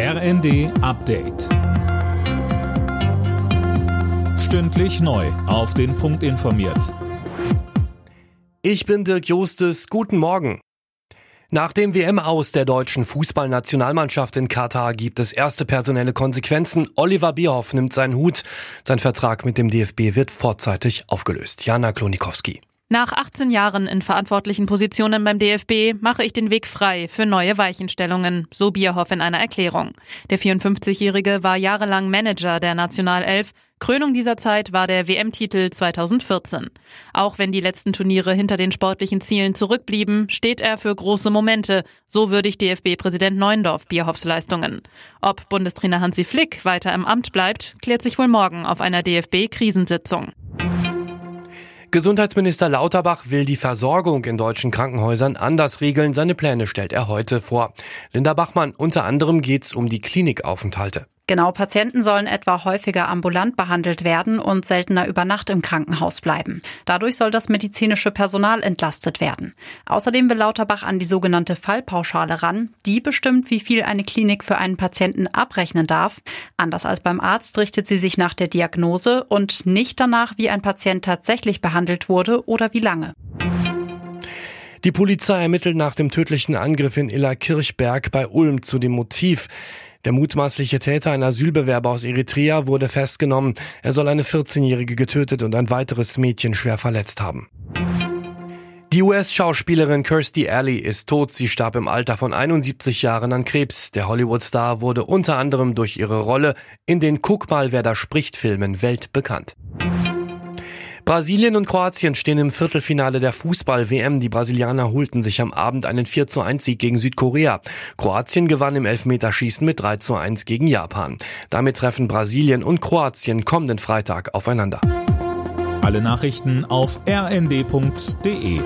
RND Update. Stündlich neu. Auf den Punkt informiert. Ich bin Dirk Jostes. Guten Morgen. Nach dem WM-Aus der deutschen Fußballnationalmannschaft in Katar gibt es erste personelle Konsequenzen. Oliver Bierhoff nimmt seinen Hut. Sein Vertrag mit dem DFB wird vorzeitig aufgelöst. Jana Klonikowski. Nach 18 Jahren in verantwortlichen Positionen beim DFB mache ich den Weg frei für neue Weichenstellungen, so Bierhoff in einer Erklärung. Der 54-Jährige war jahrelang Manager der Nationalelf. Krönung dieser Zeit war der WM-Titel 2014. Auch wenn die letzten Turniere hinter den sportlichen Zielen zurückblieben, steht er für große Momente. So würdigt DFB-Präsident Neuendorf Bierhoffs Leistungen. Ob Bundestrainer Hansi Flick weiter im Amt bleibt, klärt sich wohl morgen auf einer DFB-Krisensitzung. Gesundheitsminister Lauterbach will die Versorgung in deutschen Krankenhäusern anders regeln. Seine Pläne stellt er heute vor. Linda Bachmann, unter anderem geht es um die Klinikaufenthalte. Genau, Patienten sollen etwa häufiger ambulant behandelt werden und seltener über Nacht im Krankenhaus bleiben. Dadurch soll das medizinische Personal entlastet werden. Außerdem will Lauterbach an die sogenannte Fallpauschale ran. Die bestimmt, wie viel eine Klinik für einen Patienten abrechnen darf. Anders als beim Arzt richtet sie sich nach der Diagnose und nicht danach, wie ein Patient tatsächlich behandelt wurde oder wie lange. Die Polizei ermittelt nach dem tödlichen Angriff in Illerkirchberg bei Ulm zu dem Motiv. Der mutmaßliche Täter, ein Asylbewerber aus Eritrea, wurde festgenommen. Er soll eine 14-Jährige getötet und ein weiteres Mädchen schwer verletzt haben. Die US-Schauspielerin Kirstie Alley ist tot. Sie starb im Alter von 71 Jahren an Krebs. Der Hollywood-Star wurde unter anderem durch ihre Rolle in den Guck mal, wer da spricht Filmen weltbekannt. Brasilien und Kroatien stehen im Viertelfinale der Fußball-WM. Die Brasilianer holten sich am Abend einen 4 zu 1 Sieg gegen Südkorea. Kroatien gewann im Elfmeterschießen mit 3 zu 1 gegen Japan. Damit treffen Brasilien und Kroatien kommenden Freitag aufeinander. Alle Nachrichten auf rnd.de